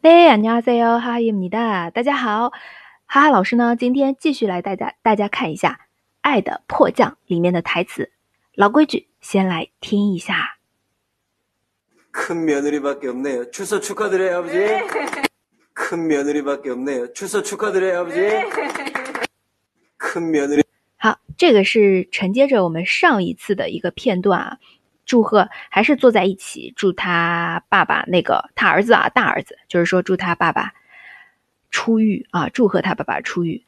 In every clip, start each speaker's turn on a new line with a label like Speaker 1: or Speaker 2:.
Speaker 1: 네 안녕하세요 하하입니다。大家好，哈哈老师呢，今天继续来大家大家看一下《爱的迫降》里面的台词。老规矩，先来听一下。
Speaker 2: 큰 며느리밖에 없네요. 추서 축하드려요, 아버지. 큰 며느리밖에 없네요. 추서 축하드려요, 아버지. 큰 며느리
Speaker 1: 好，这个是承接着我们上一次的一个片段啊。 祝贺还是坐在一起，祝他爸爸那个他儿子啊，大儿子，就是说祝他爸爸出狱啊，祝贺他爸爸出狱。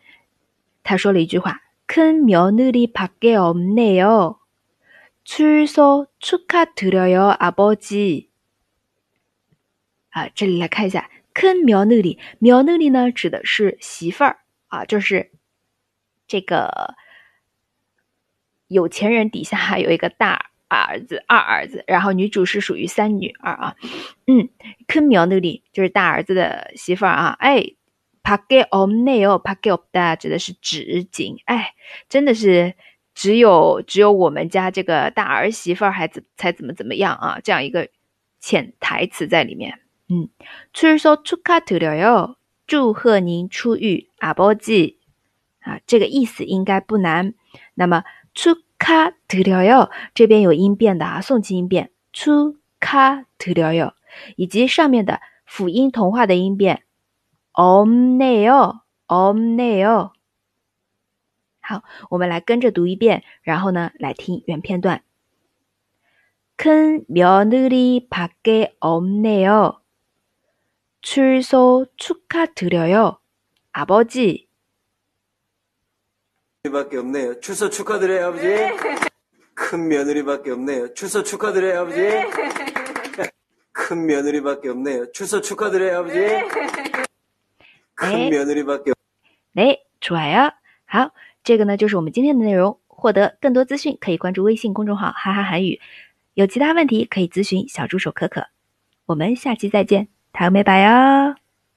Speaker 1: 他说了一句话：“큰며느리밖에없네요，출소축하드려요，아버지。”啊，这里来看一下，큰며느리，며느리呢指的是媳妇儿啊，就是这个有钱人底下还有一个大 儿子、二儿子，然后女主是属于三女儿啊。嗯，큰며느리就是大儿子的媳妇儿啊。哎，밖에없네요밖에없다指的是只仅，哎，真的是只有只有我们家这个大儿媳妇儿还怎才怎么怎么样啊？这样一个潜台词在里面。嗯，출소축하드려요，祝贺您出狱，아버지啊，这个意思应该不难。那么축 하드려요这边有音变的啊，送气音变축하드려요，以及上面的辅音同化的音变없네요없네요。好，我们来跟着读一遍，然后呢，来听原片段。큰며느리밖에없네요。 출소 축하드려요， 아버지。
Speaker 2: 밖에 없네요. 추서 축하드려요, 아버지. 큰 며느리밖에 없네요. 추서 축하드려요, 아버지. 큰 며느리밖에 없네요. 추서 축하드려요, 아버지. 큰
Speaker 1: 네.
Speaker 2: 며느리밖에
Speaker 1: 哎，좋아요。好，这个呢就是我们今天的内容。获得更多资讯，可以关注微信公众号“哈哈韩语”。有其他问题可以咨询小助手可可。我们下期再见，台美拜哟。